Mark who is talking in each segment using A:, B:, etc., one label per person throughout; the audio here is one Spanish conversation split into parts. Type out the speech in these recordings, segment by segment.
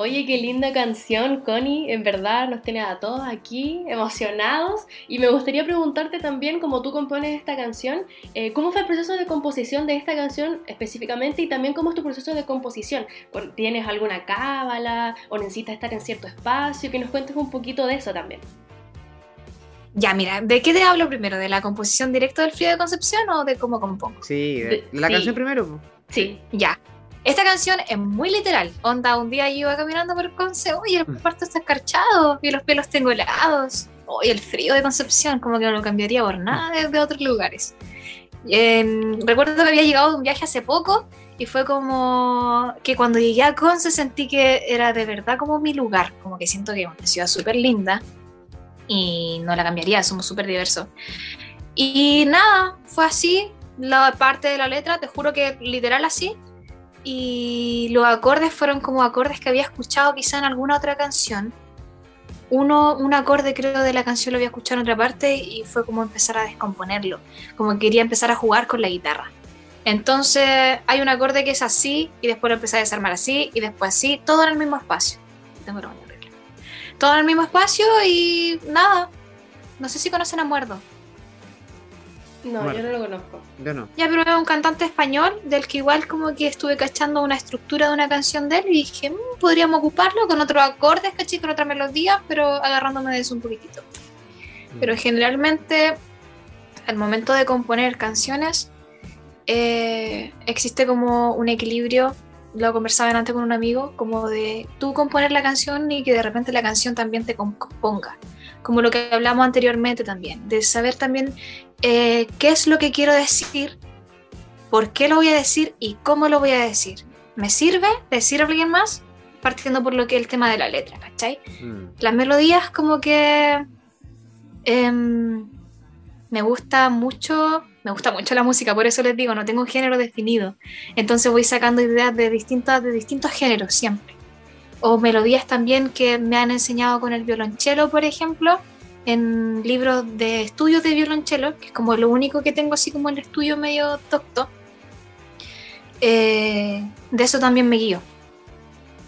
A: Oye, qué linda canción, Connie. En verdad nos tiene a todos aquí emocionados. Y me gustaría preguntarte también, como tú compones esta canción, eh, ¿cómo fue el proceso de composición de esta canción específicamente? Y también cómo es tu proceso de composición. ¿Tienes alguna cábala o necesitas estar en cierto espacio? Que nos cuentes un poquito de eso también.
B: Ya, mira, ¿de qué te hablo primero? ¿De la composición directa del frío de Concepción o de cómo compongo?
C: Sí, de, la canción primero.
B: Sí, ya. Esta canción es muy literal. Onda, un día yo iba caminando por Conce, oye, el cuarto está escarchado y los pelos tengo helados. Oye, el frío de Concepción, como que no lo cambiaría por nada de, otros lugares. recuerdo que había llegado de un viaje hace poco y fue como que cuando llegué a Conce sentí que era de verdad como mi lugar, como que siento que es una ciudad súper linda y no la cambiaría, somos súper diversos. Y nada, fue así, la parte de la letra, te juro que literal así, y los acordes fueron como acordes que había escuchado quizá en alguna otra canción. Uno, un acorde creo de la canción lo había escuchado en otra parte y fue como empezar a descomponerlo, como quería empezar a jugar con la guitarra. Entonces hay un acorde que es así y después lo empecé a desarmar así y después así, todo en el mismo espacio. Tengo todo en el mismo espacio y nada. No sé si conocen a Muerdo.
A: No, yo no lo conozco.
C: Yo no.
B: Ya, pero es un cantante español del que igual como que estuve cachando una estructura de una canción de él y dije, mm, podríamos ocuparlo con otros acordes, caché, con otra melodía, pero agarrándome de eso un poquitito. Mm. Pero generalmente, al momento de componer canciones, eh, existe como un equilibrio lo conversaba antes con un amigo, como de tú componer la canción y que de repente la canción también te componga. Como lo que hablamos anteriormente también, de saber también eh, qué es lo que quiero decir, por qué lo voy a decir y cómo lo voy a decir. ¿Me sirve decir a alguien más? Partiendo por lo que es el tema de la letra, ¿cachai? Mm. Las melodías como que em, me gusta mucho me gusta mucho la música, por eso les digo, no tengo un género definido. Entonces voy sacando ideas de, distintas, de distintos géneros siempre. O melodías también que me han enseñado con el violonchelo, por ejemplo, en libros de estudios de violonchelo, que es como lo único que tengo así como el estudio medio docto. Eh, de eso también me guío.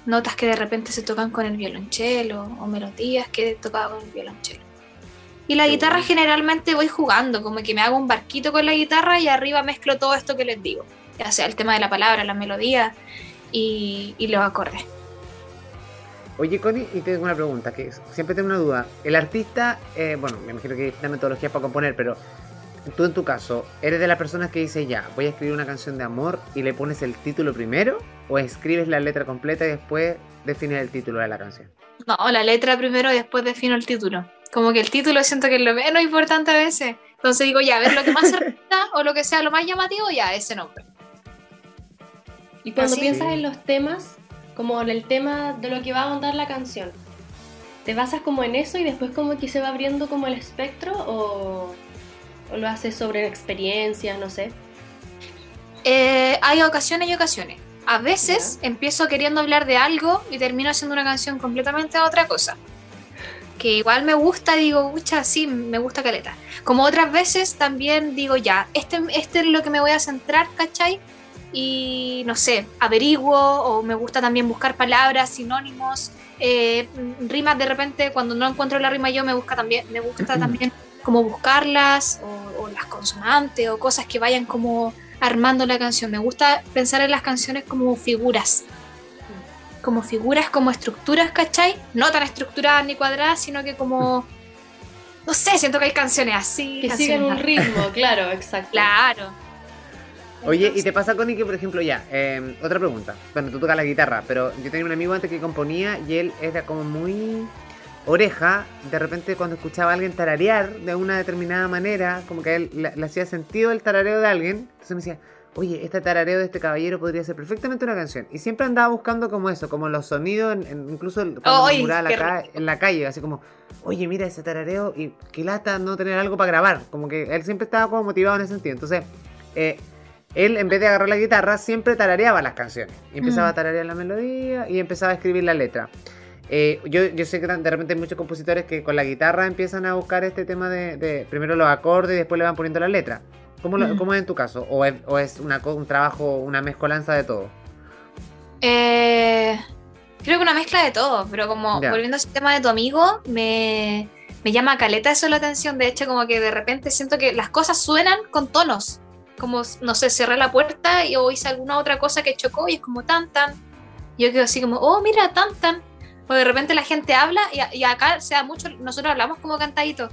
B: Notas que de repente se tocan con el violonchelo o melodías que he tocado con el violonchelo. Y la guitarra generalmente voy jugando, como que me hago un barquito con la guitarra y arriba mezclo todo esto que les digo. Ya sea el tema de la palabra, la melodía y, los acordes.
C: Oye, Connie, y tengo una pregunta, que siempre tengo una duda. El artista, eh, bueno, me imagino que hay metodología para componer, pero tú en tu caso, ¿eres de las personas que dice ya, voy a escribir una canción de amor y le pones el título primero? ¿O escribes la letra completa y después defines el título de la canción?
B: No, la letra primero y después defino el título. Como que el título siento que es lo menos importante a veces. Entonces digo, ya, a ver lo que más se repita o lo que sea lo más llamativo, ya, ese nombre.
A: Y cuando piensas en los temas, como en el tema de lo que va a montar la canción, ¿te basas como en eso y después como que se va abriendo como el espectro o, lo haces sobre experiencias, no sé?
B: Eh, hay ocasiones y ocasiones. A veces empiezo queriendo hablar de algo y termino haciendo una canción completamente de otra cosa que igual me gusta, digo, mucha, sí, me gusta Caleta. Como otras veces también digo, ya, este, este es lo que me voy a centrar, ¿cachai? Y no sé, averiguo o me gusta también buscar palabras, sinónimos, eh, rimas de repente, cuando no encuentro la rima yo me, busca también, me gusta también como buscarlas o, o las consonantes o cosas que vayan como armando la canción. Me gusta pensar en las canciones como figuras como figuras, como estructuras, ¿cachai? No tan estructuradas ni cuadradas, sino que como... No sé, siento que hay canciones así.
A: Que siguen un ritmo, claro, exacto.
B: Claro.
C: Oye, ¿y te pasa, Connie, que por ejemplo, ya, em, otra pregunta. Bueno, tú tocas la guitarra, pero yo tenía un amigo antes que componía y él era como muy oreja. De repente, cuando escuchaba a alguien tararear de una determinada manera, como que a él le hacía sentido el tarareo de alguien, entonces me decía, oye, este tarareo de este caballero podría ser perfectamente una canción. Y siempre andaba buscando como eso, como los sonidos, incluso cuando acá, en la calle, así como, oye, mira ese tarareo y qué lata no tener algo para grabar. Como que él siempre estaba como motivado en ese sentido. Entonces, eh, él en vez de agarrar la guitarra, siempre tarareaba las canciones. Y empezaba mm. a tararear la melodía y empezaba a escribir la letra. Eh, yo, yo, sé que de repente hay muchos compositores que con la guitarra empiezan a buscar este tema de, de primero los acordes y después le van poniendo la letra. Mm. ¿Cómo, es en tu caso? ¿O es, una, un trabajo, una mezcolanza de todo?
B: Eh, creo que una mezcla de todo, pero como
C: Ya.
B: volviendo al tema de tu amigo, me, me llama caleta eso la atención. De hecho, como que de repente siento que las cosas suenan con tonos. Como, no sé, cerré la puerta y, o hice alguna otra cosa que chocó y es como tan, tan. Yo quedo así como, oh, mira, tan, tan. O de repente la gente habla y, y acá sea mucho, nosotros hablamos como cantadito.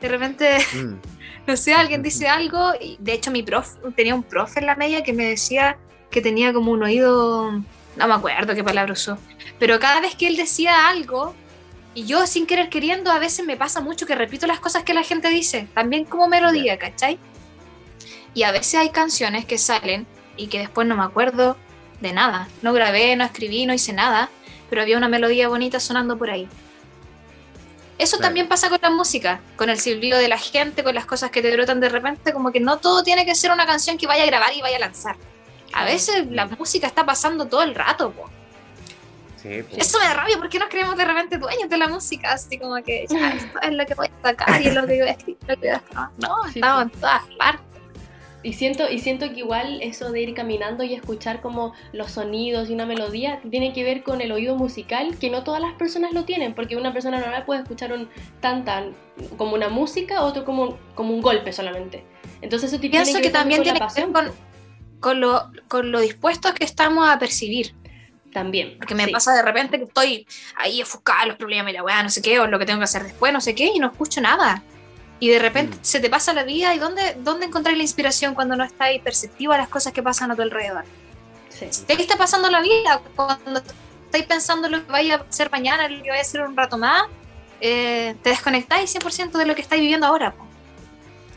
B: De repente,
C: Mm.
B: no sé, alguien dice algo. Y de hecho, mi prof, tenía un profe en la media que me decía que tenía como un oído, no me acuerdo qué palabra usó, pero cada vez que él decía algo, y yo sin querer queriendo, a veces me pasa mucho que repito las cosas que la gente dice, también como melodía, ¿cachai? Y a veces hay canciones que salen y que después no me acuerdo de nada. No grabé, no escribí, no hice nada, pero había una melodía bonita sonando por ahí. Eso
C: Claro.
B: también pasa con la música, con el silbido de la gente, con las cosas que te brotan de repente, como que no todo tiene que ser una canción que vaya a grabar y vaya a lanzar. A veces la música está pasando todo el rato, po.
C: Sí, pues.
B: Eso me da rabia porque nos creemos de repente dueños de la música, así como que ya, esto es lo que voy a sacar y es lo que voy a escribir. lo que voy a grabar. No,
A: Sí,
B: estamos en todas partes.
A: Y siento, y siento que igual eso de ir caminando y escuchar como los sonidos y una melodía tiene que ver con el oído musical, que no todas las personas lo tienen, porque una persona normal puede escuchar un tan tan como una música, otro como, como un golpe solamente. Entonces eso tiene
B: Pienso
A: que
B: que
A: ver también
B: tiene que ver con, con, lo, con lo dispuestos que estamos a percibir.
A: También.
B: Porque me
A: sí.
B: pasa de repente que estoy ahí enfocada en los problemas y la weá, no sé qué, o lo que tengo que hacer después, no sé qué, y no escucho nada. Y de repente
C: Mm.
B: se te pasa la vida y ¿dónde, dónde encontrar la inspiración cuando no estás ahí perceptivo a las cosas que pasan a tu alrededor?
A: Sí.
B: ¿De qué está pasando la vida? Cuando estáis pensando en lo que vaya a hacer mañana, lo que vaya a hacer un rato más, eh, te desconectáis 100% de lo que estáis viviendo ahora. po.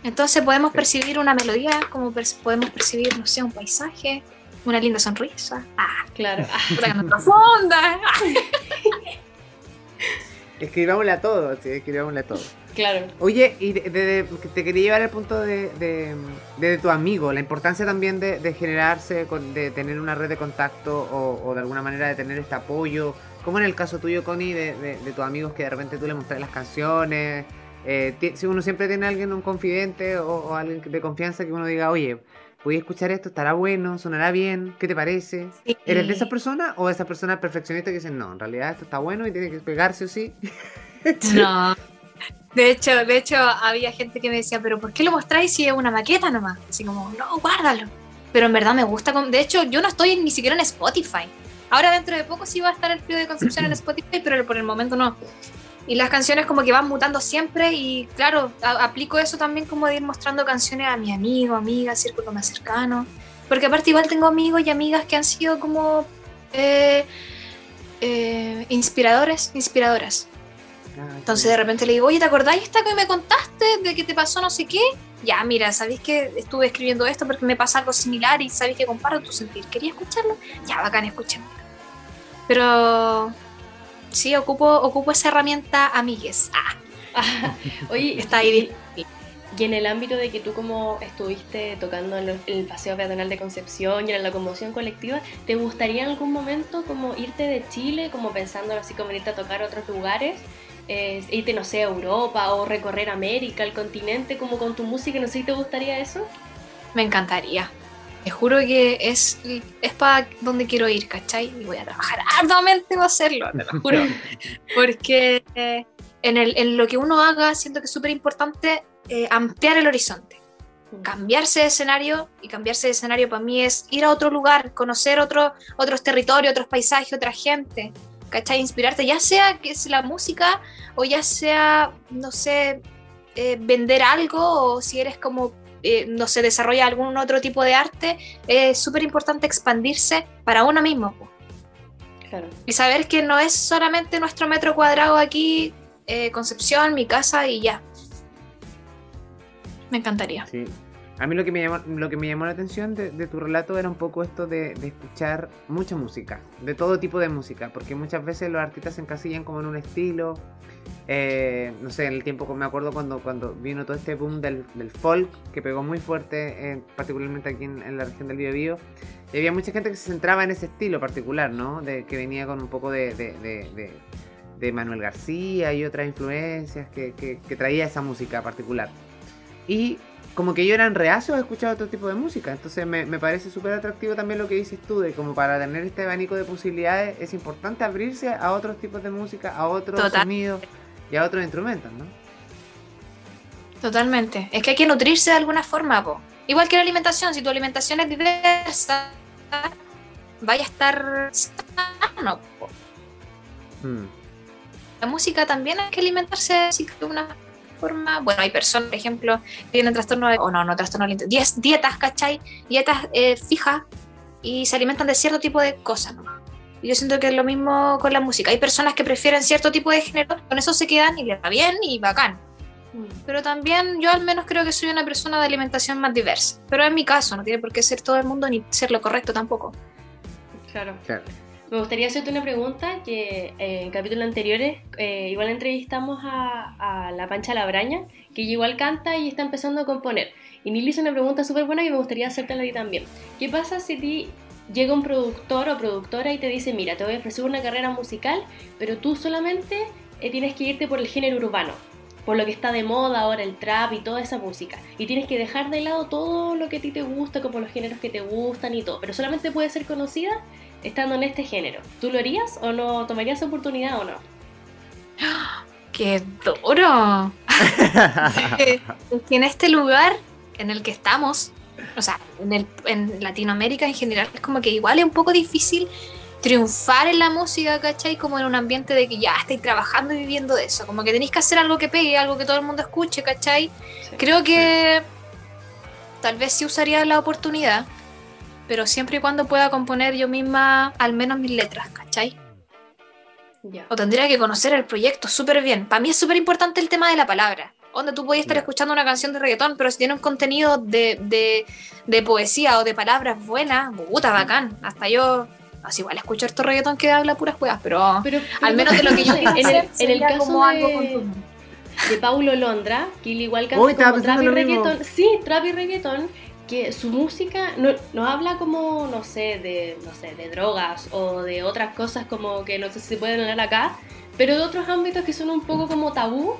B: Entonces podemos
C: Sí.
B: percibir una melodía, como per- podemos percibir, no sé, un paisaje, una linda sonrisa. Ah,
A: Claro. Ah,
B: puta que no profunda. Ah.
C: Escribámosle a todo, sí, escribámosle a todo.
A: claro.
C: Oye, y de- de- de- te quería llevar al punto de, de, tu amigo, la importancia también de, generarse, de tener una red de contacto o, o de alguna manera de tener este apoyo. Como en el caso tuyo, Connie, de, tus amigos que de repente tú le mostras las canciones. eh, si uno siempre tiene a alguien, un confidente o, o alguien de confianza que uno diga, oye, voy a escuchar esto, estará bueno, sonará bien, ¿qué te parece? ¿Eres de esas personas o de esas personas perfeccionistas que dicen, no, en realidad esto está bueno y tiene que pegarse o sí?
B: No. De hecho, de hecho, había gente que me decía, pero ¿por qué lo mostráis si es una maqueta nomás? Así como, no, guárdalo. Pero en verdad me gusta. De hecho, yo no estoy ni siquiera en Spotify. Ahora dentro de poco sí va a estar el frío de Concepción en Spotify, pero por el momento no. Y las canciones como que van mutando siempre y claro, a- aplico eso también como de ir mostrando canciones a mi amigo, amiga, círculo más cercano. Porque aparte igual tengo amigos y amigas que han sido como eh, eh, inspiradores, inspiradoras. Entonces de repente le digo, oye, ¿te acordáis esta que me contaste de que te pasó no sé qué? Ya, mira, ¿sabéis que estuve escribiendo esto porque me pasa algo similar y sabéis que comparto tu sentir? ¿Quería escucharlo? Ya, bacán, escuchémoslo. Pero sí, ocupo, ocupo esa herramienta amigues. Ah,
A: Oye,
B: está ahí.
A: Y en el ámbito de que tú como estuviste tocando en, el Paseo Peatonal de Concepción y en la locomoción colectiva, ¿te gustaría en algún momento como irte de Chile, como pensando así como irte a tocar a otros lugares? Eh, irte, no sé, a Europa o recorrer América, el continente, como con tu música, no sé si te gustaría eso.
B: Me encantaría. Te juro que es, es para donde quiero ir, ¿cachai? Y voy a trabajar arduamente para hacerlo, te lo juro. Porque eh, en, el, en lo que uno haga, siento que es súper importante eh, ampliar el horizonte. Cambiarse de escenario, y cambiarse de escenario para mí es ir a otro lugar, conocer otro, otros territorios, otros paisajes, otra gente, ¿cachai? Inspirarte, ya sea que es la música o ya sea, no sé, eh, vender algo o si eres como eh, no sé, desarrolla algún otro tipo de arte, es súper importante expandirse para uno mismo.
A: Claro.
B: Y saber que no es solamente nuestro metro cuadrado aquí, eh, Concepción, mi casa y ya. Me encantaría.
C: Sí. A mí lo que me llamó, lo que me llamó la atención de, tu relato era un poco esto de, escuchar mucha música, de todo tipo de música, porque muchas veces los artistas se encasillan como en un estilo. eh, no sé, en el tiempo me acuerdo cuando, cuando vino todo este boom del, folk, que pegó muy fuerte, eh, particularmente aquí en, la región del Biobío, y había mucha gente que se centraba en ese estilo particular, ¿no? De, que venía con un poco de, Manuel García y otras influencias que, que- que traía esa música particular. y como que ellos eran reacios a escuchar otro tipo de música. Entonces me, me parece súper atractivo también lo que dices tú, de como para tener este abanico de posibilidades es importante abrirse a otros tipos de música, a otros
B: Total.
C: sonidos y a otros instrumentos, ¿no?
B: Totalmente. Es que hay que nutrirse de alguna forma, po. Igual que la alimentación, si tu alimentación es diversa, vaya a estar sano. po.
C: Mm.
B: La música también hay que alimentarse de una forma. Bueno, hay personas, por ejemplo, que tienen trastorno o no, no trastorno alimentario, dies- dietas, ¿cachai? Dietas eh, fijas y se alimentan de cierto tipo de cosas, ¿no? Y yo siento que es lo mismo con la música. Hay personas que prefieren cierto tipo de género, con eso se quedan y les va bien y bacán.
A: Mm.
B: Pero también yo al menos creo que soy una persona de alimentación más diversa. Pero en mi caso, no tiene por qué ser todo el mundo ni ser lo correcto tampoco.
A: Claro.
C: Claro.
A: Me gustaría hacerte una pregunta que eh, en capítulos anteriores eh, igual entrevistamos a, a la Pancha Labraña, que igual canta y está empezando a componer. Y Nili hizo una pregunta súper buena que me gustaría hacértela a ti también. ¿Qué pasa si ti llega un productor o productora y te dice, mira, te voy a ofrecer una carrera musical, pero tú solamente eh, tienes que irte por el género urbano? Por lo que está de moda ahora, el trap y toda esa música. Y tienes que dejar de lado todo lo que a ti te gusta, como los géneros que te gustan y todo. Pero solamente puede ser conocida estando en este género. ¿Tú lo harías o no tomarías esa oportunidad o no?
B: ¡Qué duro! es que en este lugar en el que estamos, o sea, en, el, en Latinoamérica en general, es como que igual es un poco difícil triunfar en la música, ¿cachai? Como en un ambiente de que ya estáis trabajando y viviendo de eso. Como que tenéis que hacer algo que pegue, algo que todo el mundo escuche, ¿cachai?
A: Sí.
B: Creo que tal vez sí usaría la oportunidad, pero siempre y cuando pueda componer yo misma al menos mis letras, ¿cachai?
A: Ya.
B: o tendría que conocer el proyecto súper bien. Para mí es súper importante el tema de la palabra. Donde tú puedes estar escuchando una canción de reggaetón, pero si tiene un contenido de, de, de poesía o de palabras buenas, puta, bacán. Hasta yo, así igual escucho harto reggaetón que habla puras juegas, pero,
A: Pero,
B: al menos de lo que yo
A: en el, en el caso
B: como algo
A: de, de Paulo Londra, que igual canta
C: Uy,
A: como trap y
C: mismo.
A: reggaetón. Sí, trap y reggaetón, que su música no, no habla como, no sé, de, no sé, de drogas o de otras cosas como que no sé si se pueden hablar acá, pero de otros ámbitos que son un poco como tabú.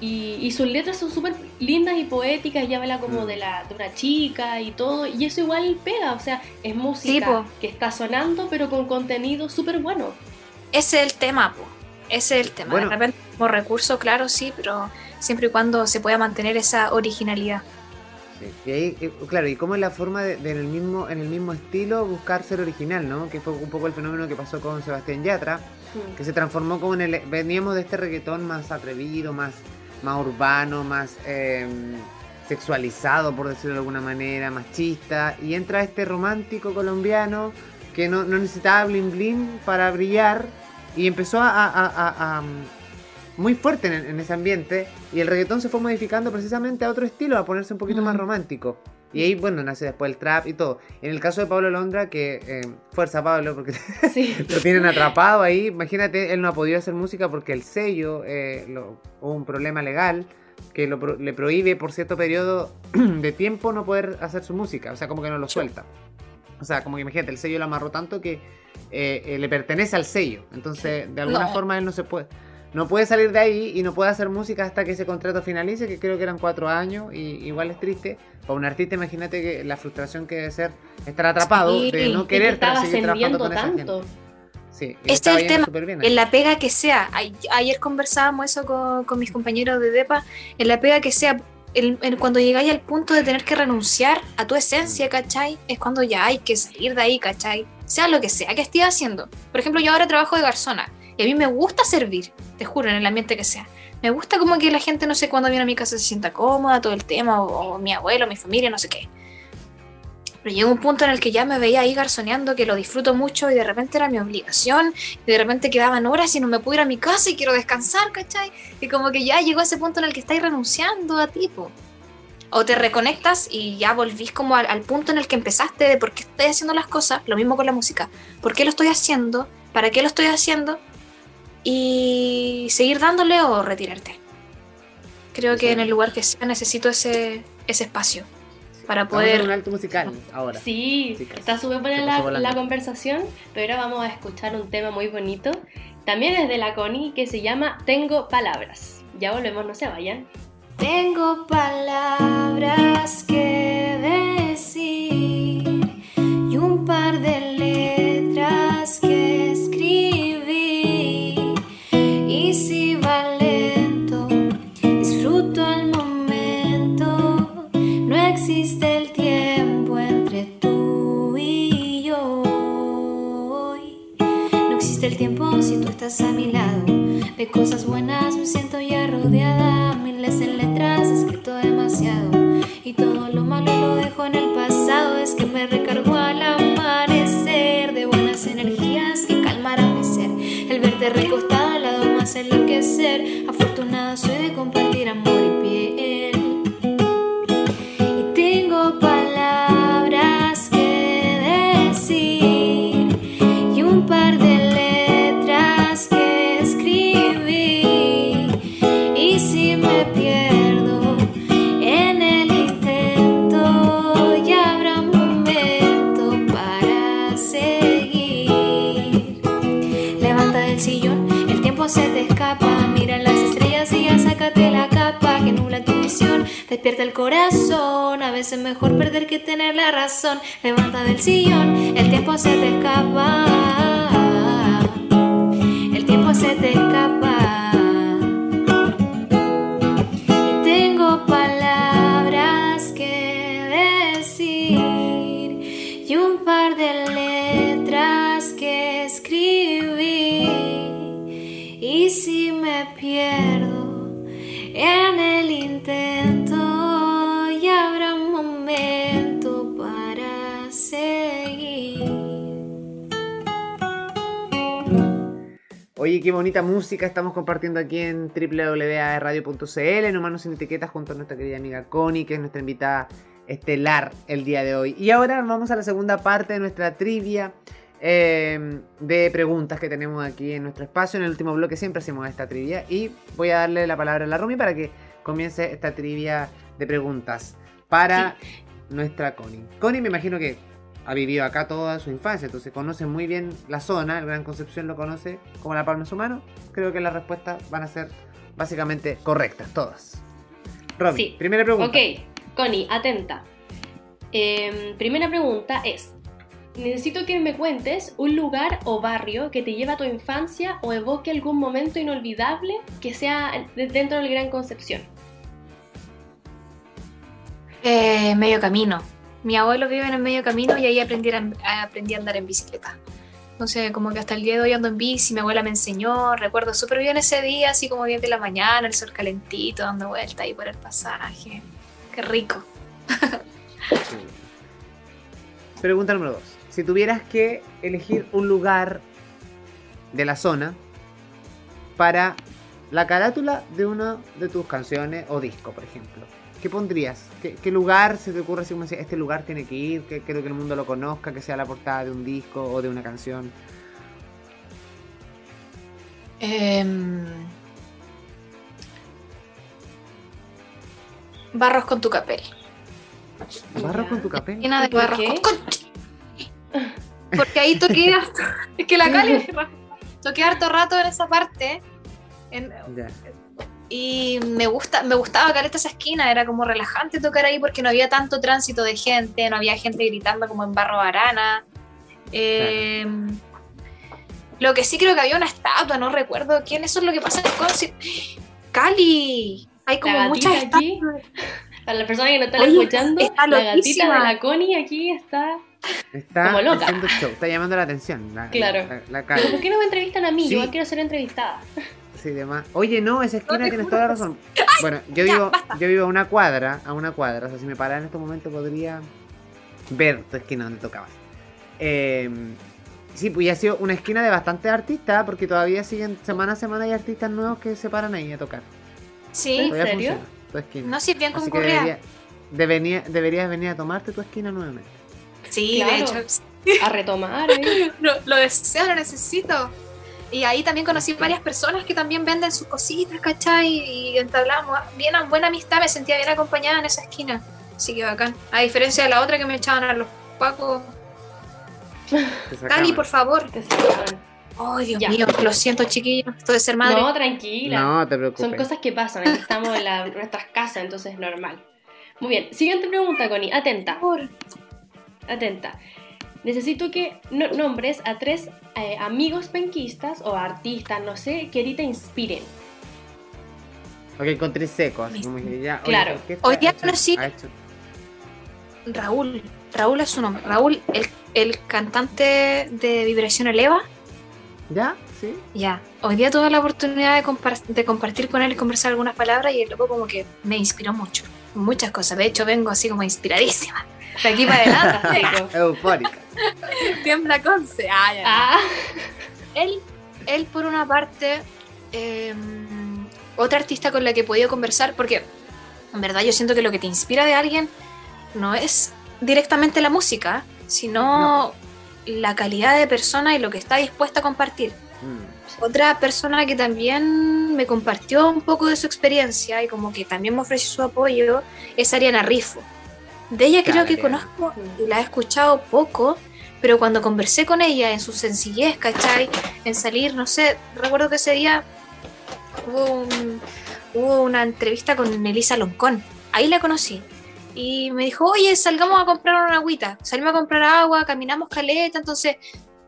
A: Y, y sus letras son súper lindas y poéticas, y habla como
C: Mm.
A: de, la, de una chica y todo, y eso igual pega, o sea, es música que está sonando, pero con contenido súper bueno.
B: Ese es el tema, po. Ese es el tema.
C: Bueno.
B: De repente, como recurso, claro, sí, pero siempre y cuando se pueda mantener esa originalidad.
C: Sí, Y ahí, eh, claro, y cómo es la forma de, de en, el mismo, en el mismo estilo buscar ser original, ¿no? Que fue un poco el fenómeno que pasó con Sebastián Yatra,
A: Mm.
C: que se transformó como en el... Veníamos de este reggaetón más atrevido, más, más urbano, más eh, sexualizado, por decirlo de alguna manera, más chista, y entra este romántico colombiano que no, no necesitaba bling bling para brillar, y empezó a... a- a- a- a, mm, muy fuerte en, en ese ambiente y el reggaetón se fue modificando precisamente a otro estilo, a ponerse un poquito más romántico. Y ahí, bueno, nace después el trap y todo. En el caso de Pablo Londra, que eh, fuerza Pablo, porque
A: Sí.
C: lo tienen atrapado ahí. Imagínate, él no ha podido hacer música porque el sello eh, lo- hubo un problema legal que lo le prohíbe por cierto periodo de tiempo no poder hacer su música. O sea, como que no lo suelta. O sea, como que imagínate, el sello lo amarró tanto que eh, eh, le pertenece al sello. Entonces, de alguna
B: No.
C: forma él no se puede. No puede salir de ahí y no puede hacer música hasta que ese contrato finalice, que creo que eran cuatro años, y igual es triste. Para un artista, imagínate que la frustración que debe ser estar atrapado,
B: Sí,
C: de no querer
A: que estaba
C: seguir trabajando con esa
A: tanto.
C: gente. Sí,
B: Este es el tema. En la pega que sea, ayer conversábamos eso con, con mis compañeros de DEPA, en la pega que sea, el- el- cuando llegáis al punto de tener que renunciar a tu esencia, ¿cachai? Es cuando ya hay que salir de ahí, ¿cachai? Sea lo que sea que estés haciendo. Por ejemplo, yo ahora trabajo de garzona y a mí me gusta servir, te juro, en el ambiente que sea. Me gusta como que la gente, no sé, cuando viene a mi casa se sienta cómoda, todo el tema, o, o mi abuelo, mi familia, no sé qué. Pero llegó un punto en el que ya me veía ahí garzoneando, que lo disfruto mucho y de repente era mi obligación y de repente quedaban horas y no me puedo ir a mi casa y quiero descansar, ¿cachai? Y como que ya llegó ese punto en el que estáis renunciando a tipo. O te reconectas y ya volvís como al, al punto en el que empezaste de por qué estoy haciendo las cosas, lo mismo con la música. ¿Por qué lo estoy haciendo? ¿Para qué lo estoy haciendo? Y seguir dándole o retirarte. Creo que en el lugar que sea necesito ese, ese espacio para
C: Vamos a hacer un
B: poder...
C: alto musical ahora.
A: Sí,
C: Chicas,
A: está súper buena la, la conversación, pero ahora vamos a escuchar un tema muy bonito. También es de la Connie que se llama Tengo Palabras. Ya volvemos, no se vayan.
B: Tengo palabras que decir y un par de a mi lado. De cosas buenas me siento ya rodeada. Miles en letras, escrito demasiado. Y todo lo malo lo dejo en el pasado. Es que me recargo al amanecer de buenas energías que calmarán mi ser. El verte recostada al lado más enloquecer. Afortunada soy de compartir que escribir. Y si me pierdo en el intento, ya habrá momento para seguir. Levanta del sillón, el tiempo se te escapa. Mira las estrellas y ya sácate la capa que nubla tu visión. Despierta el corazón, a veces mejor perder que tener la razón. Levanta del sillón, el tiempo se te escapa. Se te escapa.
C: Música estamos compartiendo aquí en www.radio.cl, en Humanos sin Etiquetas, junto a nuestra querida amiga Connie, que es nuestra invitada estelar el día de hoy. Y ahora vamos a la segunda parte de nuestra trivia eh, de preguntas que tenemos aquí en nuestro espacio. En el último bloque siempre hacemos esta trivia y voy a darle la palabra a la Rumi para que comience esta trivia de preguntas para nuestra Connie. Connie me imagino que ha vivido acá toda su infancia, entonces conoce muy bien la zona, el Gran Concepción lo conoce como la palma de su mano. Creo que las respuestas van a ser básicamente correctas, todas. Romy,
A: Sí.
C: primera pregunta.
A: Ok, Connie, atenta. Em, primera pregunta es, necesito que me cuentes un lugar o barrio que te lleve a tu infancia o evoque algún momento inolvidable que sea de- dentro del Gran Concepción.
B: Eh, medio camino. Mi abuelo vive en el medio camino y ahí aprendí a, aprendí a andar en bicicleta. Entonces, como que hasta el día de hoy ando en bici, mi abuela me enseñó, recuerdo súper bien ese día, así como 10 de la mañana, el sol calentito, dando vuelta ahí por el pasaje. Qué rico.
C: Pregunta número 2. Si tuvieras que elegir un lugar de la zona para la carátula de una de tus canciones o disco, por ejemplo, ¿qué pondrías? ¿Qué, qué lugar se te ocurre así como decir, este lugar tiene que ir, que quiero que el mundo lo conozca, que sea la portada de un disco o de una canción?
B: Em, barros con tu capel.
C: Barro
A: Ya.
C: con tu capel.
B: Llena de
A: ¿Y por
B: barros con concha. Porque ahí toqué harto. Es que la Cali toqué harto rato en esa parte. en-
C: Ya.
B: Y me gusta, me gustaba caleta esa esquina, era como relajante tocar ahí porque no había tanto tránsito de gente, no había gente gritando como en Barro Arana. Eh, Lo que sí creo que había una estatua, no recuerdo quién, eso es lo que pasa en Conci. ¡Cali! Hay como
A: La
B: muchas
A: aquí. Para las personas que no están
B: Oye,
A: escuchando,
B: está
A: la gatita de la Connie aquí está...
C: Está
A: Como loca.
C: haciendo show, está llamando la atención. La,
A: Claro.
C: La, la
A: Pero
C: cara.
A: ¿por qué no me entrevistan a mí?
C: Sí.
A: Yo igual quiero ser entrevistada.
C: Sí, demás. Oye, no, esa esquina
B: No,
C: tienes toda la razón. Bueno, yo
B: ya,
C: vivo,
B: basta.
C: yo vivo a una cuadra, a una cuadra. O sea, si me parara en este momento podría ver tu esquina donde tocabas. Eh, sí, pues ya ha sido una esquina de bastantes artistas, porque todavía siguen semana a semana hay artistas nuevos que se paran ahí a tocar.
B: Sí,
A: ¿En serio?
C: funciona tu esquina.
B: no, es bien concurrida.
C: debería- debería- deberías venir a tomarte tu esquina nuevamente.
B: Sí,
A: Claro.
B: de hecho,
A: A retomar ahí.
B: lo, lo deseo, lo necesito. Y ahí también conocí varias personas que también venden sus cositas, ¿cachai? Y entablamos bien, buena amistad, me sentía bien acompañada en esa esquina. Así que bacán. A diferencia de la otra que me echaban a los pacos. Cali, por favor.
A: Te.
B: Ay, Dios
A: Ya.
B: mío, lo siento, chiquillos. Esto de ser madre.
A: No, tranquila.
C: No te preocupes.
A: Son cosas que pasan, aquí estamos en, la- en nuestras casas, entonces es normal. Muy bien, siguiente pregunta, Connie. Atenta,
B: Por-
A: atenta. Necesito que no- nombres a tres eh, amigos penquistas o artistas, no sé, que ahorita inspiren.
C: Ok, con tres secos.
B: Mis-
C: Como que ya,
A: Claro.
C: ¿por qué
B: Hoy día conocí-
C: ha hecho-
B: Raúl. Raúl es su nombre. Raúl, el, el cantante de Vibración Eleva.
C: ¿Ya? ¿Sí?
B: Ya. Hoy día tuve la oportunidad de, compar- de compartir con él y conversar algunas palabras y el loco como que me inspiró mucho. Muchas cosas. De hecho, vengo así como inspiradísima. De aquí para adelante.
C: Eufórica.
B: Tiembla con C. Ah, ya.
A: Ah,
B: Él, él por una parte, eh, otra artista con la que he podido conversar, porque en verdad yo siento que lo que te inspira de alguien no es directamente la música, sino la calidad de persona y lo que está dispuesta a compartir.
C: Mm.
B: Otra persona que también me compartió un poco de su experiencia y como que también me ofreció su apoyo es Ariana Rifo. De ella creo
C: Claro,
B: que conozco y la he escuchado poco, pero cuando conversé con ella en su sencillez, ¿cachai? En salir, no sé, recuerdo que ese día hubo, un- hubo una entrevista con Melissa Loncón. Ahí la conocí. Y me dijo, oye, salgamos a comprar una agüita. Salimos a comprar agua, caminamos caleta, entonces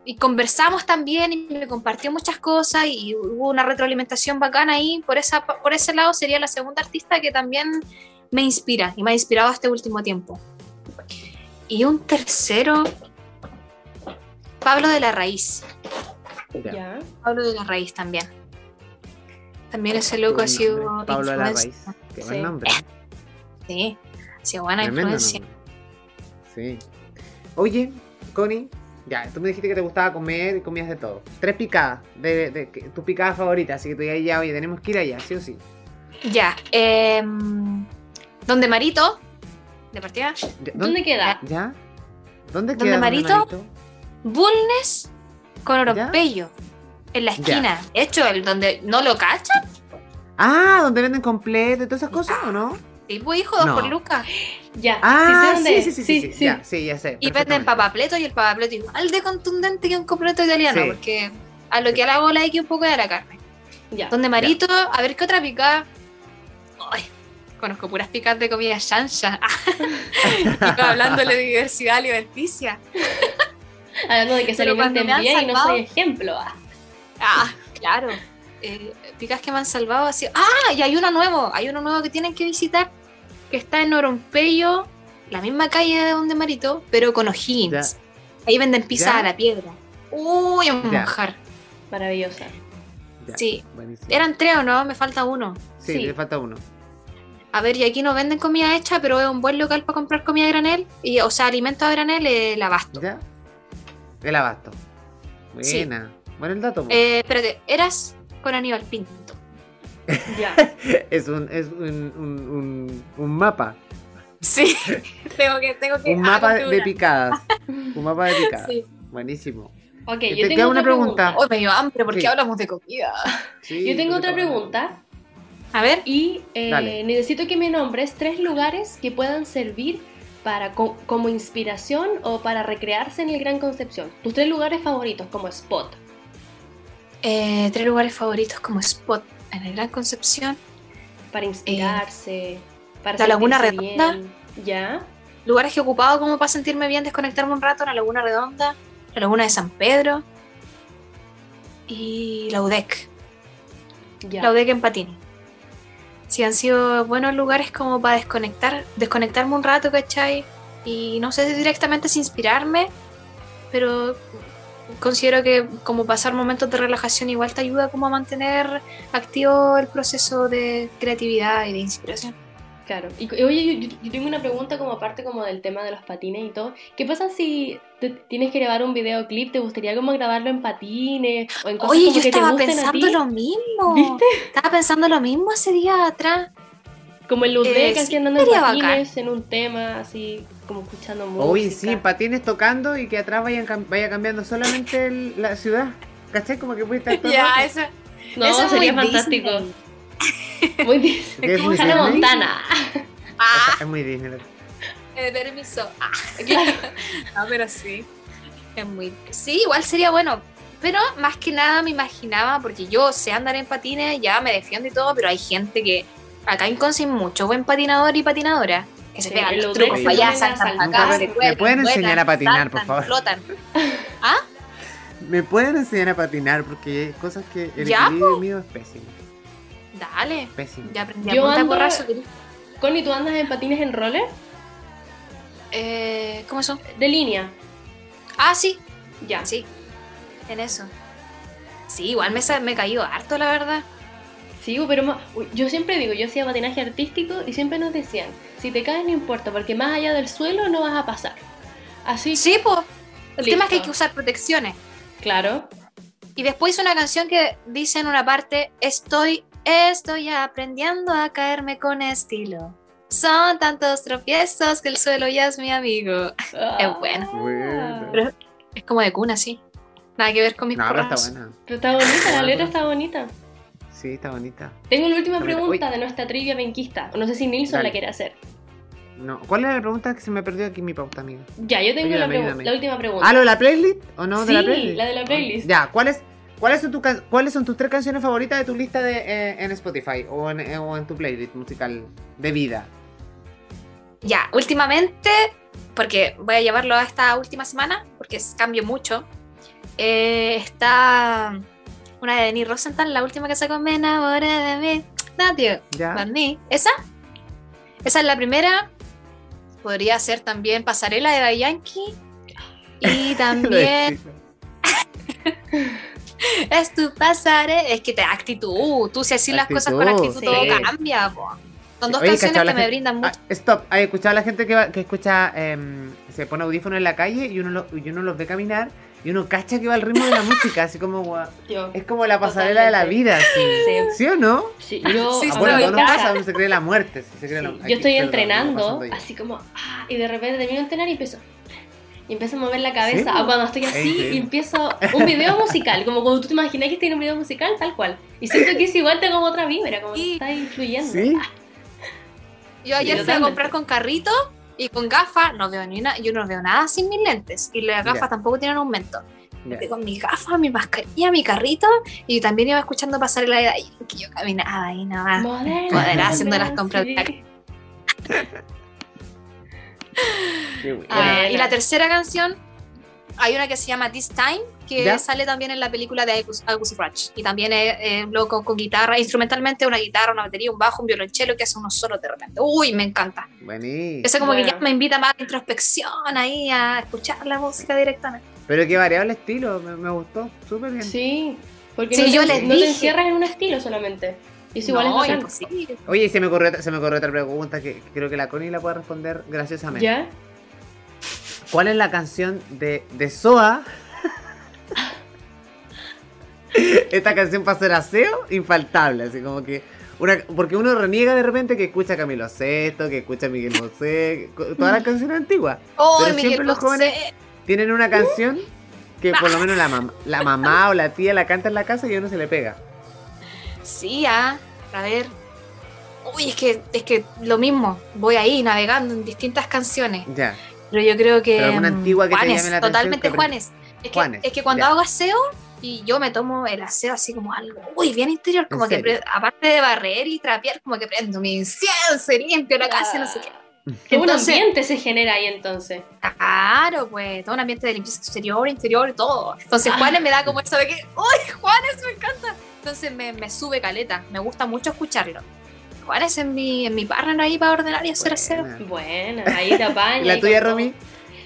B: y conversamos también y me compartió muchas cosas y hubo una retroalimentación bacana ahí. Por, esa, por ese lado sería la segunda artista que también me inspira y me ha inspirado este último tiempo. Y un tercero, Pablo de la Raíz.
C: Ya.
A: ya.
B: Pablo de la Raíz también. También ese loco ha sido
C: Pablo de la. Raíz. Qué
A: Sí.
C: buen nombre.
B: Sí, ha sido buena
C: Tremendo
B: influencia.
C: nombre. Sí. Oye, Connie, ya, tú me dijiste que te gustaba comer y comías de todo. Tres picadas, de, de, que- tu picada favorita, así que tú digas ya, oye, tenemos que ir allá, sí o sí.
B: Ya, em, donde Marito, de partida,
A: ¿Dónde queda?
C: ¿Ya? ¿Dónde
B: ¿Dónde
C: queda
B: Marito? Bulnes con Oropello. En la
C: Ya.
B: esquina. De hecho, el donde no lo cachan,
C: Ah, donde venden completo y todas esas cosas, ¿o no?
B: tipo hijo, dos
C: No.
B: por lucas.
A: Ya.
C: Ah,
A: sí, sé
C: sí,
A: dónde
C: sí, sí, sí, sí, ya, sí, ya sé.
B: Y venden papapleto y el papapleto igual de contundente que un completo italiano,
C: Sí.
B: porque a lo que le hago like un poco de la carne.
A: Ya.
B: Donde Marito, a ver qué otra picada. Ay, conozco puras picadas de comida chancha. Iba hablándole de diversidad alimenticia.
A: Hablando de que se alimenten
B: me
A: bien y no soy ejemplo. ah.
B: Ah, claro. Eh, picas que me han salvado así. Ah, y hay uno nuevo. Hay uno nuevo que tienen que visitar. Que está en Orompeyo, la misma calle de donde Marito, pero con O'Higgins. Ahí venden pizza
C: ¿Ya?
B: a la piedra. Uy, un manjar.
A: Maravillosa.
C: Ya,
B: Sí.
C: buenísimo.
B: Eran tres o no, me falta uno.
C: Sí,
A: Sí.
C: le falta uno.
B: A ver, y aquí no venden comida hecha, pero es un buen local para comprar comida a granel. Y, o sea, alimentos a granel, eh, el abasto.
C: ¿Ya? El abasto.
B: Sí.
C: Buena. Bueno el dato.
B: Eh, espérate, eras con Aníbal Pinto.
A: Ya.
C: Es un, es un, un, un, un mapa.
B: Sí, tengo que, tengo que.
C: Un mapa de, picadas. Un mapa de picadas.
B: Sí.
C: Buenísimo.
A: Ok,
C: Te
A: yo tengo otra
C: una pregunta.
A: pregunta.
B: Oh, me dio hambre, ¿por qué
C: Sí.
B: hablamos de comida?
C: Sí,
A: Yo tengo otra pregunta
B: A ver.
A: y eh, necesito que me nombres tres lugares que puedan servir para co- como inspiración o para recrearse en el Gran Concepción. Tus tres lugares favoritos como spot.
B: Eh, tres lugares favoritos como spot en el Gran Concepción.
A: Para inspirarse, para
B: Eh, La Laguna Redonda.
A: bien. ¿Ya?
B: Lugares que he ocupado como para sentirme bien, desconectarme un rato. La Laguna Redonda, la Laguna de San Pedro y la UDEC.
A: Ya.
B: La UDEC en Patini. Sí, han sido buenos lugares como para desconectar, desconectarme un rato, ¿cachai? Y no sé si directamente es inspirarme, pero considero que como pasar momentos de relajación igual te ayuda como a mantener activo el proceso de creatividad y de inspiración.
A: Claro. Y oye, yo, yo tengo una pregunta como aparte como del tema de los patines y todo. ¿Qué pasa si te- tienes que grabar un videoclip? ¿Te gustaría como grabarlo en patines o en cosas
B: Oye,
A: como
B: yo
A: que te
B: estaba
A: gusten a
B: pensando lo mismo.
A: ¿Viste?
B: Estaba pensando lo mismo ese día atrás.
A: Como el Ludwig
B: Eh,
A: así
B: sí,
A: andando en
B: sería bacán.
A: patines en un tema así como escuchando música.
C: Oye, sí, patines tocando y que atrás vayan vaya cambiando solamente el- la ciudad. ¿Cachai? Como que puede estar todo rato.
B: eso.
A: No,
B: eso es
A: sería fantástico.
B: Disney.
A: Muy Disney.
C: Porque es muy
A: Hannah. Montana.
B: Ah,
C: Es muy Disney.
B: eh, permiso. Ah,
A: Claro.
B: ah, pero sí. Es muy. Sí, igual sería bueno. pero más que nada me imaginaba, porque yo sé andar en patines, ya me defiendo y todo, pero hay gente que acá en Conce hay mucho buen patinador y patinadora. Que se
A: Sí,
B: pegan
A: los
B: trucos para allá, saltan para acá,
C: ¿Me
B: se
C: pueden
B: vuelan,
C: enseñar a patinar, por favor?
B: flotan. ¿Ah?
C: ¿Me pueden enseñar a patinar? Porque hay cosas que el
B: Ya,
C: equilibrio mío es pésimo.
B: Dale.
C: Pésimo.
B: Ya aprendí a
A: Yo
B: punta
A: ando-
B: porrazo.
A: Connie, ¿tú andas en patines en roller?
B: Eh, ¿Cómo son?
A: De línea.
B: Ah, sí,
A: Ya.
B: sí. En eso. Sí, igual me, me he caído harto, la verdad.
A: Sí, pero yo siempre digo, yo hacía patinaje artístico y siempre nos decían, si te caes no importa, porque más allá del suelo no vas a pasar. Así,
B: Sí, pues. El tema es que hay que usar protecciones.
A: claro.
B: Y después hice una canción que dice en una parte, estoy, estoy aprendiendo a caerme con estilo. Son tantos tropiezos que el suelo ya es mi amigo. Es bueno.
C: Bueno.
B: Pero es como de cuna, sí. Nada que ver con mis
C: No, pero está buena.
A: Pero está bonita, la letra está bonita.
C: Sí, está bonita.
A: Tengo la última pregunta
C: uy.
A: de nuestra trivia benquista. No sé si Nilsson
C: Dale.
A: la quiere hacer.
C: No. ¿Cuál era la pregunta que se me perdió aquí en mi pauta, amiga?
A: Ya, yo tengo la,
C: Ayúdame,
A: pregu-
C: ayúdame.
A: la última pregunta.
C: ¿Ah, lo de la playlist? ¿O no? ¿De la
A: Sí,
C: playlist?
A: la de la playlist.
C: Ya, ¿cuáles, cuáles, son tu can- ¿cuáles son tus tres canciones favoritas de tu lista de, eh, en Spotify o en, eh, o en tu playlist musical de vida?
B: Ya, últimamente, porque voy a llevarlo a esta última semana, porque cambio mucho, eh, está una de Denis Rosenthal, la última que sacó Me enamoré de mí. Nadie.
C: ¿Ya?
B: Barney. ¿Esa? Esa es la primera. Podría ser también Pasarela de Yankee. Y también es tu pasarela. Es que te actitud. Tú si así las cosas con
C: Actitud,
B: actitud todo
A: sí.
B: cambia. po. Son dos
C: Oye,
B: canciones
C: ¿cachai la
B: que me
C: gente-
B: brindan mucho.
C: Ah, stop, ¿hay escuchado a la gente que, va- que escucha, em, se pone audífono en la calle y uno, lo- y uno los ve caminar y uno cacha que va al ritmo de la música, así como, gua-
A: Yo.
C: es como la pasarela de la
A: Totalmente.
C: vida, ¿sí?
A: Sí.
C: ¿Sí o no?
A: Sí, yo,
B: Sí,
C: Ah,
B: sí,
C: bueno,
B: sí, claro.
C: pasa, uno se cree la muerte. se cree la-
A: Sí,
C: aquí,
A: yo estoy
C: perdón,
A: entrenando, así como, ah, y de repente termino de entrenar y empiezo. Y empiezo a mover la cabeza.
C: Sí,
A: o cuando estoy
C: es
A: así y empiezo un video musical, como cuando tú te imaginas que en un video musical, tal cual. Y siento que es igual, tengo como otra vibra, como que está influyendo.
C: Sí.
B: Yo ayer fui a comprar con carrito y con gafas no veo ni una, yo no veo nada sin mis lentes y las gafas
C: Ya.
B: tampoco tienen aumento. Fui Con mis gafas, mi mascarilla, mi carrito y también iba escuchando pasar la edad que yo caminaba ahí nada más. haciendo las compras de
C: Qué bueno.
B: Ah, y la tercera canción, hay una que se llama This Time, que
C: ¿Ya?
B: sale también en la película de Agus, Agus Ratch. Y también es eh, loco con guitarra, instrumentalmente una guitarra, una batería, un bajo, un violonchelo que hace unos solos de repente. Uy, me encanta.
C: Buenísimo.
B: Eso como que
A: Bueno.
B: ya me invita más a la introspección ahí, a escuchar la música directamente.
C: Pero qué variable estilo, me, me gustó, súper bien.
A: Sí, porque
B: Sí,
A: no,
B: yo
A: te,
B: les
A: no te
B: dije.
A: encierras en un estilo solamente. Y eso igual
B: no,
A: es
B: imposible.
C: Oye, y se me ocurrió, se me ocurrió otra pregunta que creo que la Connie la puede responder graciosamente.
A: ¿Ya?
C: ¿Cuál es la canción de, de Soa? Esta canción para hacer aseo, infaltable, así como que... Una, porque uno reniega de repente que escucha a Camilo Sesto, que escucha a Miguel Bosé, todas las canciones antiguas.
B: Oh,
C: Pero
B: Miguel
C: siempre los jóvenes tienen una canción que por lo menos la, mam- la mamá o la tía la canta en la casa y a uno se le pega.
B: Sí, ah, a ver. Uy, es que, es que lo mismo, voy ahí navegando en distintas canciones.
C: Ya.
B: Pero yo creo que.
C: Pero alguna
B: mm,
C: antigua que te
B: Juanes,
C: llame la atención,
B: Totalmente
C: que-
B: Juanes. Es que,
C: Juanes,
B: es que cuando
C: ya.
B: hago aseo y yo me tomo el aseo así como algo, uy, bien interior, como
C: ¿En
B: que
C: serio?
B: aparte de barrer y trapear, como que prendo mi incienso y limpio la casa y no sé qué.
A: Qué buen
B: Entonces-
A: ambiente se genera ahí entonces.
B: Claro, pues, todo un ambiente de limpieza exterior, interior, todo. Entonces
A: Ah.
B: Juanes me da como eso de que, uy, Juanes me encanta. Entonces me, me sube caleta, me gusta mucho escucharlo. Juanes es mi, en mi partner ahí para ordenar y hacer aseo.
C: Buena.
A: Bueno, ahí te apaña.
C: ¿Y la tuya. Romy?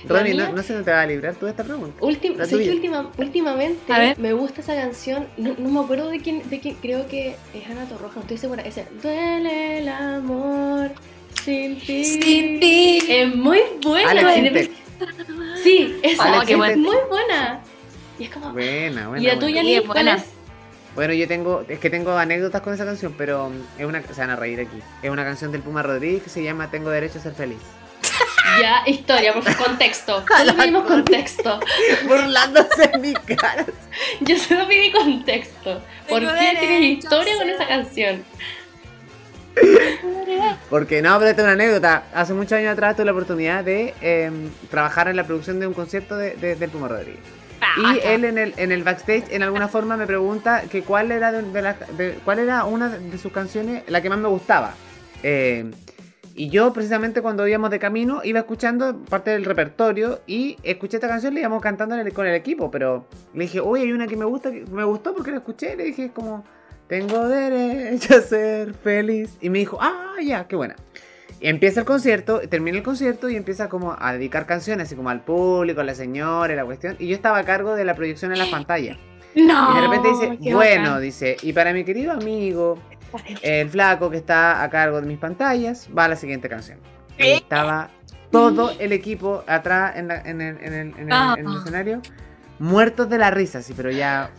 A: ¿La
C: Romy, no, no se te va a librar tú de esta pregunta.
A: Que última- últimamente me gusta esa canción, no, no me acuerdo de quién, de quién, creo que es Ana Torroja, no estoy segura, ese Duele el amor sin ti.
B: Sin ti.
A: Es muy buena.
C: Alex.
A: Sí, esa
B: Oh,
A: es muy buena. Y es como...
C: Buena, buena.
A: ¿Y la tuya, cuál
B: buena.
A: es?
C: Bueno, yo tengo, es que tengo anécdotas con esa canción, pero es una, se van a reír aquí. Es una canción del Puma Rodríguez que se llama Tengo derecho a ser feliz.
A: Ya, historia, por favor, contexto. Solo pedimos contexto.
C: Burlándose en mi cara.
A: Yo solo pedí contexto. ¿Por
B: Tengo
A: qué tienes historia con esa canción?
C: Porque no, pero esta es una anécdota. Hace muchos años atrás tuve la oportunidad de em, trabajar en la producción de un concierto de, de- del Puma Rodríguez. Y él en el, en el backstage, en alguna forma, me pregunta que cuál era de, de cuál era una de sus canciones la que más me gustaba. Eh, y yo, precisamente, cuando íbamos de camino, iba escuchando parte del repertorio y escuché esta canción, le íbamos cantando en el- con el equipo. Pero le dije, oye, hay una que me gusta, que me gustó porque la escuché. Le dije, como, tengo derecho a ser feliz. Y me dijo, ah, ya, qué buena. Empieza el concierto, termina el concierto y empieza como a dedicar canciones, así como al público, a la señora, la cuestión. Y yo estaba a cargo de la proyección en la pantalla.
B: No.
C: Y de repente dice, bueno,
B: bacán.
C: dice, y para mi querido amigo, el flaco que está a cargo de mis pantallas, va la siguiente canción.
B: ¿Eh?
C: estaba todo el equipo atrás en, la- en el, en el- en el-
B: Ah.
C: en el escenario, muertos de la risa, sí, pero ya,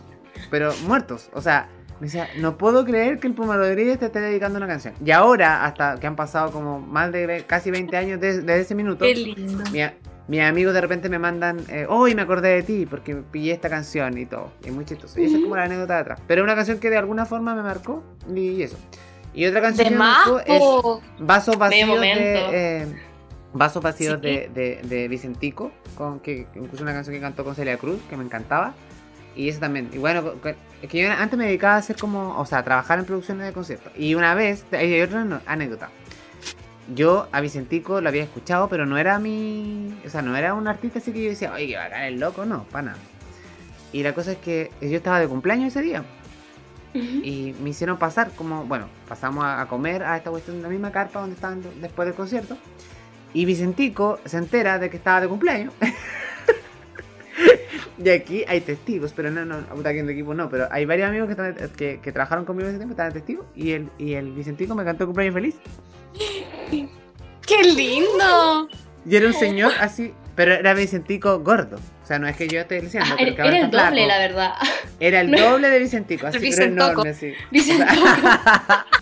C: pero muertos. O sea, me decía, no puedo creer que el Puma Rodríguez te esté dedicando una canción. Y ahora, hasta que han pasado como más de casi 20 años desde desde ese minuto,
B: Qué lindo.
C: mi a- mis amigos de repente me mandan, eh, hoy me acordé de ti porque pillé esta canción y todo. Y es muy chistoso. Y esa es como la anécdota de atrás. Pero es una canción que de alguna forma me marcó y eso. Y otra canción
B: De
C: que me marcó es. Vasos Vacíos de, eh, Vasos Vacíos
B: Sí.
C: de, de, de Vicentico, con, que que incluso una canción que cantó con Celia Cruz, que me encantaba. Y eso también. Y bueno, es que yo antes me dedicaba a hacer como, o sea, a trabajar en producciones de conciertos. Y una vez, hay otra anécdota. Yo a Vicentico lo había escuchado, pero no era mi. O sea, no era un artista así que yo decía, oye, que bacán el loco, no, para nada. Y la cosa es que yo estaba de cumpleaños ese día. Y me hicieron pasar, como, bueno, pasamos a, a comer a esta cuestión de la misma carpa donde estaban después del concierto. Y Vicentico se entera de que estaba de cumpleaños. y aquí hay testigos, pero no, no, puta, aquí en el equipo no, pero hay varios amigos que, están- que, que trabajaron conmigo ese tiempo, estaban testigos. Y el, y el Vicentico me cantó cumpleaños feliz.
B: ¡Qué lindo!
C: Y era un señor así, pero era Vicentico gordo. O sea, no es que yo esté diciendo,
A: Ah,
C: pero
A: era, era el doble,
C: flaco.
A: la verdad.
C: Era el
A: No.
C: doble de Vicentico, así, pero enorme, así.
A: Vicentico.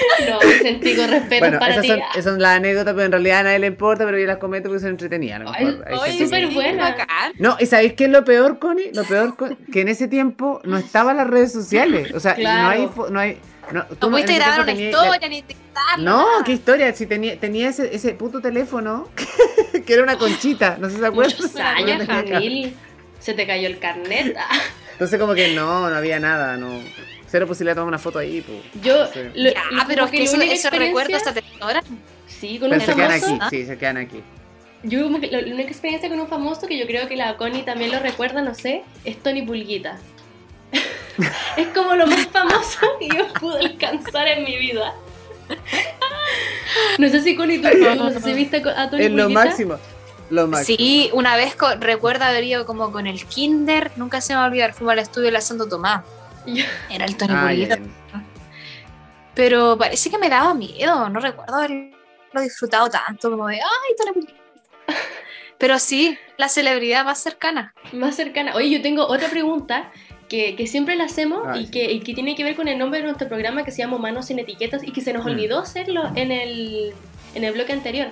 A: no, Vicentico, respeto
C: Bueno,
A: para
C: esas
A: ti.
C: son, esas son las anécdotas, pero en realidad a nadie le importa, pero yo las comento porque son entretenidas. gente
A: súper buena.
C: No, ¿y sabéis qué es lo peor, Connie? Lo peor, Con- que en ese tiempo no estaban las redes sociales. O sea,
A: Claro.
C: no hay... No, hay no, tú
B: No pudiste grabar una historia ni dictarla.
C: No, qué historia. Si tenía, tenía ese, ese puto teléfono que era una conchita. No sé si se acuerdan.
A: Muchos años, Jamil. Se te cayó el carnet.
C: Entonces, como que no, no había nada. no Cero posibilidad de tomar una foto ahí. Pues.
A: Yo,
C: Sí.
A: lo-
B: Ya,
A: lo-
B: pero que
A: la
B: eso,
A: experiencia-
B: recuerdos hasta te ahora.
A: Sí, con un
C: Pero se quedan
A: famoso.
C: aquí, sí, se quedan aquí.
A: Yo como que la la única experiencia con un famoso que yo creo que la Connie también lo recuerda, no sé, es Tony Pulguita. es como lo más famoso que yo pude alcanzar en mi vida. No sé si Connie tú, no sé si viste a Tony
C: Es lo máximo. Lo máximo.
B: Sí, una vez recuerdo haber ido como con el kinder, nunca se me va a olvidar, fuimos al estudio de la Santo Tomás. Era el Tony
C: Ah.
B: Pero parece que me daba miedo, no recuerdo haberlo disfrutado tanto, como de, ay, Tony Pulguita. Pero sí, la celebridad más cercana.
A: Más cercana. Oye, yo tengo otra pregunta que, que siempre la hacemos
C: Ah,
A: y,
C: sí.
A: que, y que tiene que ver con el nombre de nuestro programa que se llama Manos sin Etiquetas y que se nos
C: Mm.
A: olvidó hacerlo en el, en el bloque anterior.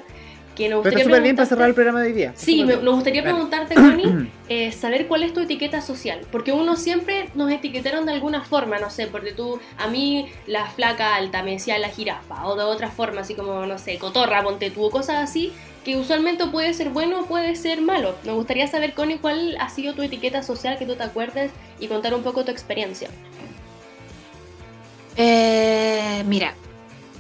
A: Que nos
C: Pero está súper bien para
A: preguntarte-
C: cerrar el programa de hoy día.
A: Sí, me, nos gustaría preguntarte, Connie, eh, saber cuál es tu etiqueta social. Porque uno siempre nos etiquetaron de alguna forma, no sé, porque tú, a mí, la flaca alta me decía la jirafa, o de otra forma, así como, no sé, cotorra, ponte tú, o cosas así, que usualmente puede ser bueno o puede ser malo. Me gustaría saber, Connie, cuál ha sido tu etiqueta social que tú te acuerdes y contar un poco tu experiencia.
B: Eh, mira,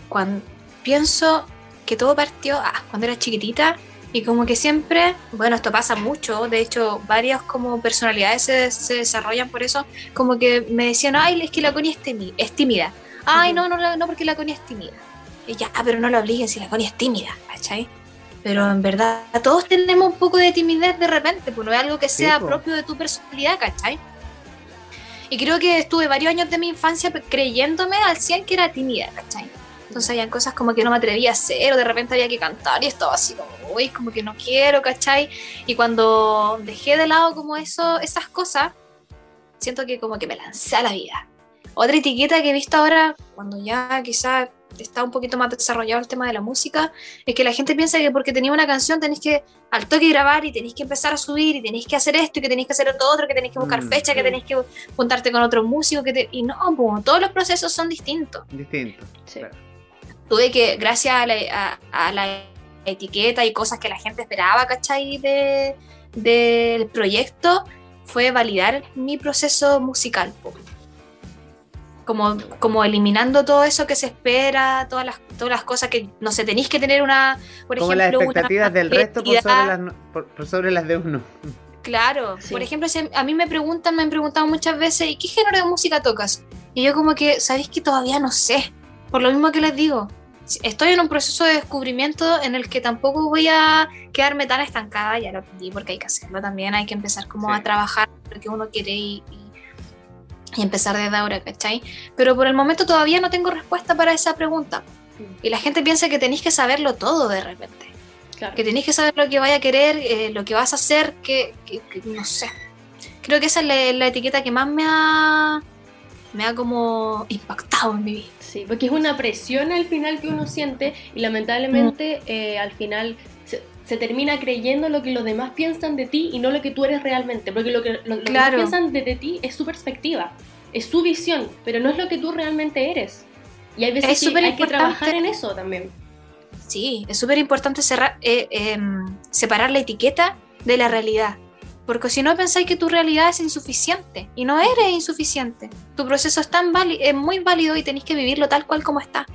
B: cuando pienso que todo partió ah, cuando era chiquitita y como que siempre, bueno, esto pasa mucho, de hecho, varias como personalidades se, se desarrollan por eso, como que me decían, ay, es que la Connie es, tímida. Ay, no, no, no, porque la Connie es tímida. Y ya, pero no lo obliguen si la Connie es tímida, ¿cachai? Pero en verdad, todos tenemos un poco de timidez de repente, pues no es algo que
C: Sí,
B: sea
C: po.
B: propio de tu personalidad, ¿cachai? Y creo que estuve varios años de mi infancia creyéndome al 100 que era tímida, ¿cachai? Entonces habían cosas como que no me atrevía a hacer, o de repente había que cantar y estaba así como, uy, como que no quiero, ¿cachai? Y cuando dejé de lado como eso, esas cosas, siento que como que me lancé a la vida. Otra etiqueta que he visto ahora, cuando ya quizá está un poquito más desarrollado el tema de la música, es que la gente piensa que porque tenía una canción tenéis que al toque grabar y tenéis que empezar a subir y tenéis que hacer esto y que tenéis que hacer esto otro, que tenéis que buscar
C: Mm.
B: fecha, que tenéis que juntarte con otro músico, que te- y no, po, todos los procesos son distintos.
C: Distinto.
A: Sí.
C: Claro.
B: Tuve que, gracias a la, a- a la etiqueta y cosas que la gente esperaba, ¿cachai? De, del proyecto fue validar mi proceso musical. Como, como eliminando todo eso que se espera, todas las, todas las cosas que, no sé, tenéis que tener una, por
C: Como las
B: ejemplo, una
C: expectativas del resto por sobre, las, no- por- por sobre las de uno.
B: Claro,
A: Sí.
B: por ejemplo, si a mí me preguntan, me han preguntado muchas veces, ¿y qué género de música tocas? Y yo como que, ¿sabéis que todavía no sé? Por lo mismo que les digo, estoy en un proceso de descubrimiento en el que tampoco voy a quedarme tan estancada, ya lo aprendí porque hay que hacerlo también, hay que empezar como
C: Sí.
B: a trabajar lo que uno quiere y, y- y empezar desde ahora, ¿cachai? Pero por el momento todavía no tengo respuesta para esa pregunta. Y la gente piensa que tenéis que saberlo todo de repente
A: Claro.
B: que tenéis que saber lo que vaya a querer, eh, lo que vas a hacer, que, que- que no sé. Creo que esa es la, la etiqueta que más me ha, me ha como impactado en mi vida.
A: Sí, porque es una presión al final que uno siente y lamentablemente eh, al final se, se termina creyendo lo que los demás piensan de ti y no lo que tú eres realmente, porque lo que, lo, lo
B: Claro.
A: piensan de, de ti es su perspectiva, es su visión, pero no es lo que tú realmente eres. Y hay veces
B: Es
A: que hay que trabajar en eso también.
B: Sí, es súper importante eh, em, separar la etiqueta de la realidad. Porque si no pensáis que tu realidad es insuficiente y no eres insuficiente. Tu proceso es, tan es muy válido y tenéis que vivirlo tal cual como está.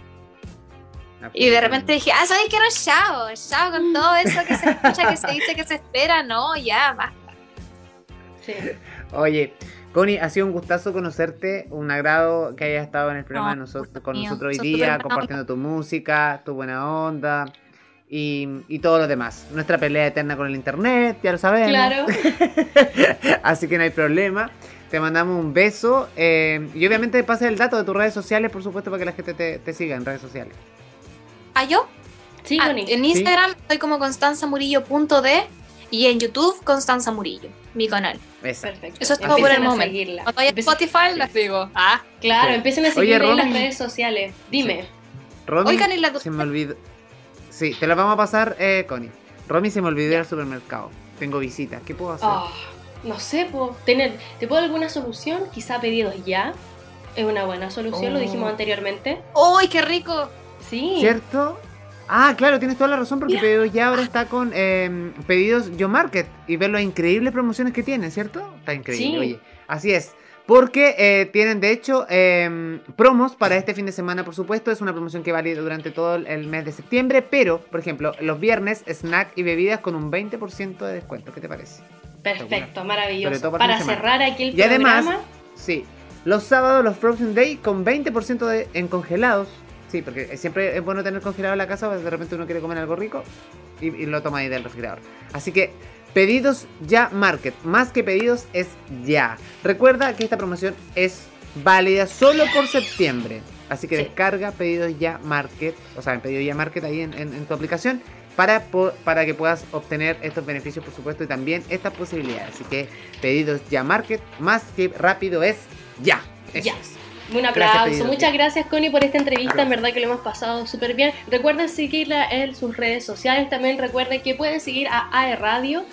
B: Y de repente dije, ah, ¿sabes qué no? Chao, chao con todo eso que se escucha, que se dice, que se espera. No, ya, basta.
A: Sí.
C: Oye, Connie, ha sido un gustazo conocerte, un agrado que hayas estado en el programa
B: No,
C: de nosotros, con
B: mío.
C: nosotros hoy día, compartiendo tu música, tu buena onda y, y todo lo demás. Nuestra pelea eterna con el internet, ya lo sabemos.
A: Claro.
C: Así que no hay problema. Te mandamos un beso eh, y obviamente pasa el dato de tus redes sociales, por supuesto, para que la gente te, te siga en redes sociales.
B: ¿Ah, yo?
A: Sí,
B: Ah,
A: Connie.
B: en Instagram estoy como constanzamurillo.d y en YouTube Constanza Murillo, mi canal.
C: Esa.
A: Perfecto.
B: Eso es todo por el
A: a
B: momento. Cuando vaya a Spotify las digo. Ah.
A: Claro,
C: Sí.
A: empiecen a seguirla en las redes sociales. Dime.
C: Romy,
B: Oigan, y la
C: se me olvidó. Sí, te la vamos a pasar, eh, Connie. Romy se me olvidó ir al supermercado. Tengo visita. ¿Qué puedo hacer?
A: Ah, no sé, po, tener, ¿te puedo dar alguna solución? Quizá pedidos ya. Es una buena solución, lo
C: Oh.
A: dijimos anteriormente.
B: ¡Uy, qué rico!
A: Sí.
C: ¿Cierto? Ah, claro, tienes toda la razón porque. Pedidos ya ahora está con eh, pedidos Yo Market y ver las increíbles promociones que tiene, ¿cierto? Está increíble,
A: Sí.
C: oye. Así es. Porque eh, tienen de hecho eh, promos para este fin de semana, por supuesto. Es una promoción que vale durante todo el- mes de septiembre. Pero, por ejemplo, los viernes, snack y bebidas con un 20% de descuento. ¿Qué te parece?
A: Perfecto, maravilloso.
C: para
A: cerrar aquí el
C: Y además-
A: programa.
C: Sí. Los sábados, los Frozen Day con 20% de, en congelados. Sí, porque siempre es bueno tener congelado en la casa, porque de repente uno quiere comer algo rico y, y lo toma ahí del refrigerador. Así que pedidos ya Market. Más que pedidos es ya. Recuerda que esta promoción es válida solo por septiembre. Así que
A: Sí.
C: descarga pedidos ya Market, o sea, en pedidos ya Market ahí en, en- en tu aplicación. Para, para que puedas obtener estos beneficios, por supuesto, y también estas posibilidades. Así que pedidos ya Market, más que rápido es ya. Eso
A: Ya.
C: es.
A: Un
C: Gracias,
A: aplauso. Muchas gracias, Connie, por esta entrevista. En verdad que lo hemos pasado súper bien. Recuerden seguirla en sus redes sociales. También recuerden que pueden seguir a AE Radio.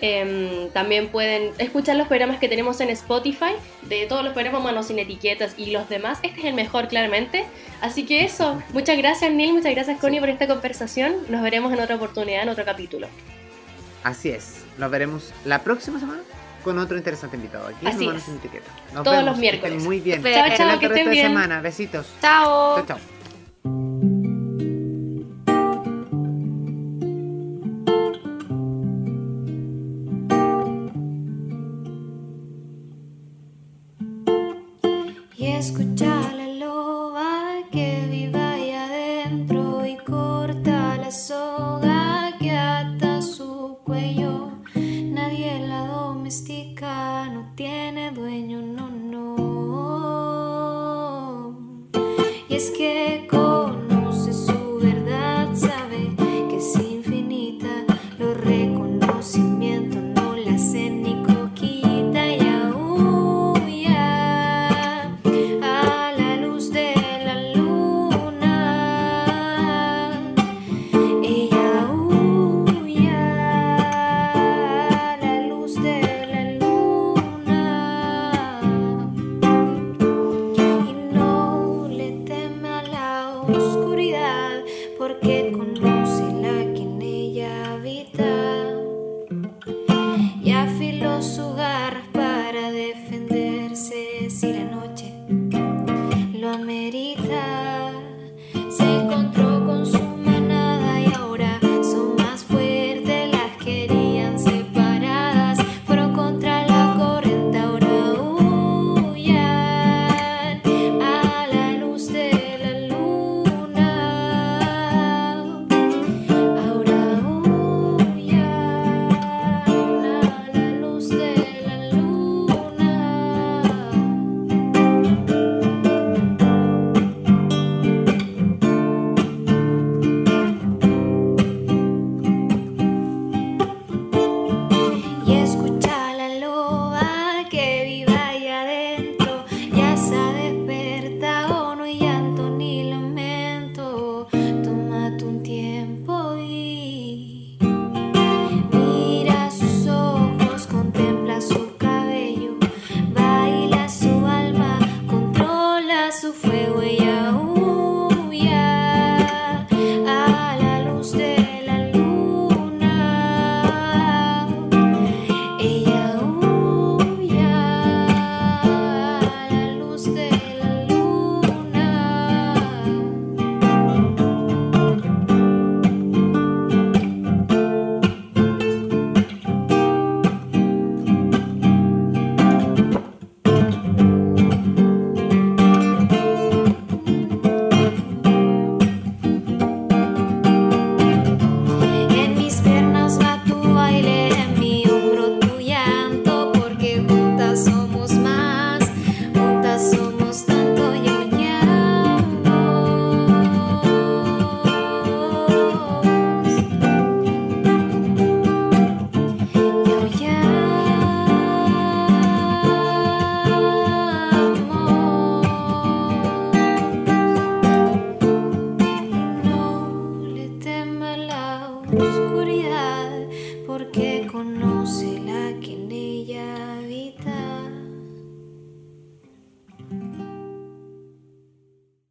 A: Em, también pueden escuchar los programas que tenemos en Spotify. De todos los programas, Manos sin etiquetas y los demás. Este es el mejor, claramente. Así que eso. Muchas gracias, Neil. Muchas gracias, Connie, por esta conversación. Nos veremos en otra oportunidad, en otro capítulo.
C: Así es. Nos veremos la próxima semana con otro interesante invitado. Aquí en
A: Así
C: Humanos
A: es.
C: Sin Etiqueta. Nos
A: Todos
C: vemos,
A: los
C: estén
A: miércoles.
C: Muy bien.
B: Chao, chao,
A: que estén bien.
C: semana. Besitos.
B: ¡Chao!
C: Chao, chao.